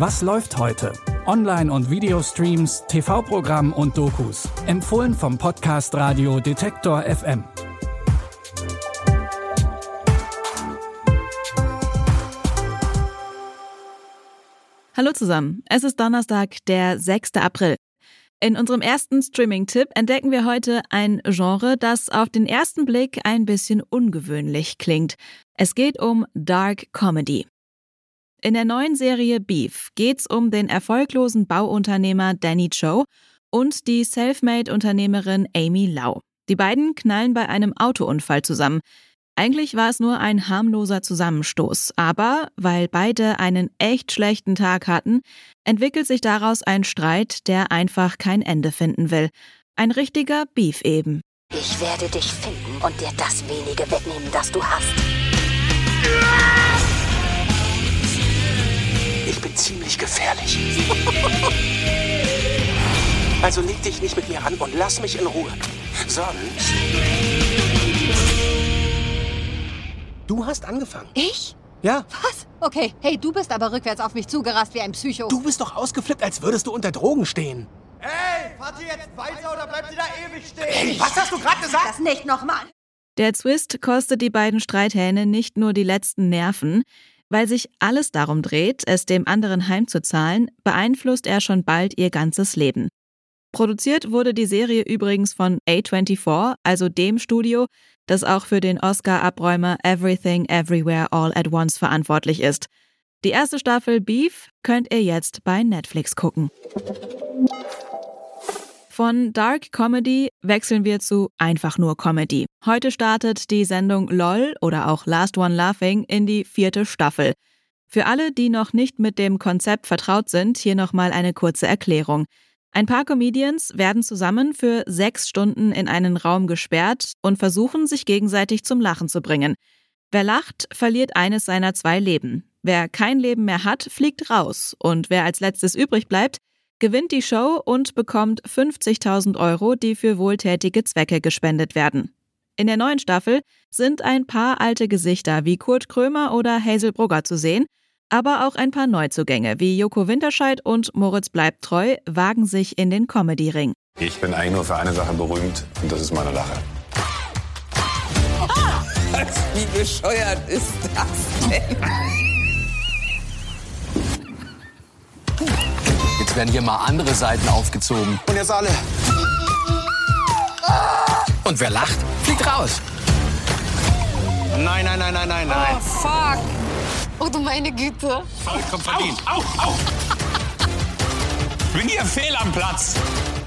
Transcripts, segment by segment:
Was läuft heute? Online- und Videostreams, TV-Programm und Dokus. Empfohlen vom Podcast Radio Detektor FM. Hallo zusammen, es ist Donnerstag, der 6. April. In unserem ersten Streaming-Tipp entdecken wir heute ein Genre, das auf den ersten Blick ein bisschen ungewöhnlich klingt. Es geht um Dark Comedy. In der neuen Serie Beef geht's um den erfolglosen Bauunternehmer Danny Cho und die Selfmade-Unternehmerin Amy Lau. Die beiden knallen bei einem Autounfall zusammen. Eigentlich war es nur ein harmloser Zusammenstoß, aber weil beide einen echt schlechten Tag hatten, entwickelt sich daraus ein Streit, der einfach kein Ende finden will. Ein richtiger Beef eben. Ich werde dich finden und dir das wenige wegnehmen, das du hast. Ich gefährlich. Also leg dich nicht mit mir an und lass mich in Ruhe. Sonst. Du hast angefangen. Ich? Ja, Was? Okay, hey, du bist aber rückwärts auf mich zugerast wie ein Psycho. du bist doch ausgeflippt, als würdest du unter Drogen stehen. Hey, fahrt ihr jetzt weiter oder bleibt ihr da ewig stehen? Hey, was hast du gerade gesagt? das nicht nochmal. Der Twist kostet die beiden Streithähne nicht nur die letzten Nerven. Weil sich alles darum dreht, es dem anderen heimzuzahlen, beeinflusst er schon bald ihr ganzes Leben. Produziert wurde die Serie übrigens von A24, also dem Studio, das auch für den Oscar-Abräumer Everything Everywhere All at Once verantwortlich ist. Die erste Staffel Beef könnt ihr jetzt bei Netflix gucken. Von Dark Comedy wechseln wir zu einfach nur Comedy. Heute startet die Sendung LOL oder auch Last One Laughing in die vierte Staffel. Für alle, die noch nicht mit dem Konzept vertraut sind, hier nochmal eine kurze Erklärung. Ein paar Comedians werden zusammen für sechs Stunden in einen Raum gesperrt und versuchen, sich gegenseitig zum Lachen zu bringen. Wer lacht, verliert eines seiner zwei Leben. Wer kein Leben mehr hat, fliegt raus. Und wer als letztes übrig bleibt, gewinnt die Show und bekommt 50.000 Euro, die für wohltätige Zwecke gespendet werden. In der neuen Staffel sind ein paar alte Gesichter wie Kurt Krömer oder Hazel Brugger zu sehen, aber auch ein paar Neuzugänge wie Joko Winterscheid und Moritz bleibt treu wagen sich in den Comedy-Ring. Ich bin eigentlich nur für eine Sache berühmt und das ist meine Lache. Wie bescheuert ist das denn? Werden hier mal andere Seiten aufgezogen. Und jetzt alle. Und wer lacht, fliegt raus. Nein, nein, nein, nein, nein, nein. Oh, fuck. Oh, du meine Güte. Vollkommen verdient. Au, au. Bin hier fehl am Platz.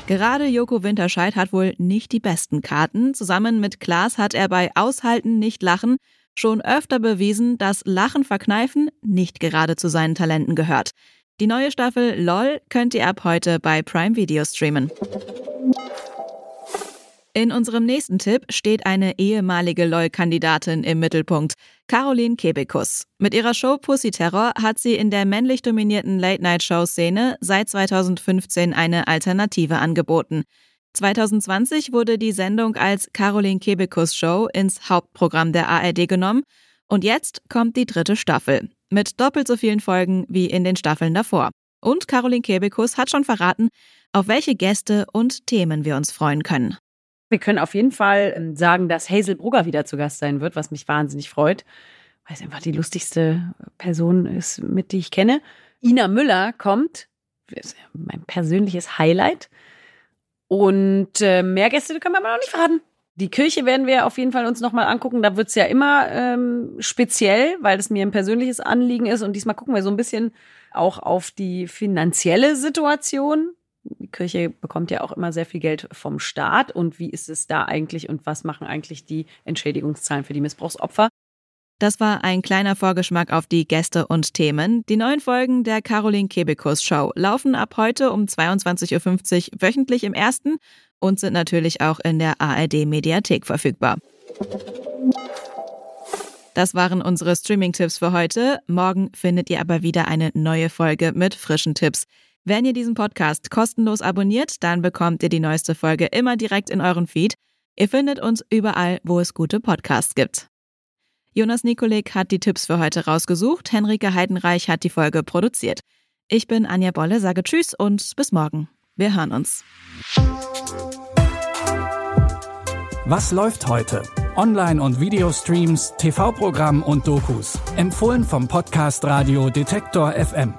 Gerade Joko Winterscheid hat wohl nicht die besten Karten. Zusammen mit Klaas hat er bei Aushalten nicht lachen schon öfter bewiesen, dass Lachen verkneifen nicht gerade zu seinen Talenten gehört. Die neue Staffel LOL könnt ihr ab heute bei Prime Video streamen. In unserem nächsten Tipp steht eine ehemalige LOL-Kandidatin im Mittelpunkt, Caroline Kebekus. Mit ihrer Show Pussy Terror hat sie in der männlich dominierten Late-Night-Show-Szene seit 2015 eine Alternative angeboten. 2020 wurde die Sendung als Caroline Kebekus Show ins Hauptprogramm der ARD genommen und jetzt kommt die dritte Staffel mit doppelt so vielen Folgen wie in den Staffeln davor. Und Caroline Kebekus hat schon verraten, auf welche Gäste und Themen wir uns freuen können. Wir können auf jeden Fall ähm, sagen, dass Hazel Brugger wieder zu Gast sein wird, was mich wahnsinnig freut, weil es einfach die lustigste Person ist, mit die ich kenne. Ina Müller kommt, ist mein persönliches Highlight. Und äh, mehr Gäste können wir aber noch nicht verraten. Die Kirche werden wir auf jeden Fall uns nochmal angucken. Da wird's ja immer ähm, speziell, weil es mir ein persönliches Anliegen ist. Und diesmal gucken wir so ein bisschen auch auf die finanzielle Situation. Die Kirche bekommt ja auch immer sehr viel Geld vom Staat. Und wie ist es da eigentlich und was machen eigentlich die Entschädigungszahlen für die Missbrauchsopfer? Das war ein kleiner Vorgeschmack auf die Gäste und Themen. Die neuen Folgen der Caroline Kebekus Show laufen ab heute um 22.50 Uhr wöchentlich im ersten und sind natürlich auch in der ARD Mediathek verfügbar. Das waren unsere Streaming-Tipps für heute. Morgen findet ihr aber wieder eine neue Folge mit frischen Tipps. Wenn ihr diesen Podcast kostenlos abonniert, dann bekommt ihr die neueste Folge immer direkt in euren Feed. Ihr findet uns überall, wo es gute Podcasts gibt. Jonas Nikolik hat die Tipps für heute rausgesucht. Henrike Heidenreich hat die Folge produziert. Ich bin Anja Bolle, sage Tschüss und bis morgen. Wir hören uns. Was läuft heute? Online- und Videostreams, TV-Programm und Dokus. Empfohlen vom Podcast Radio Detektor FM.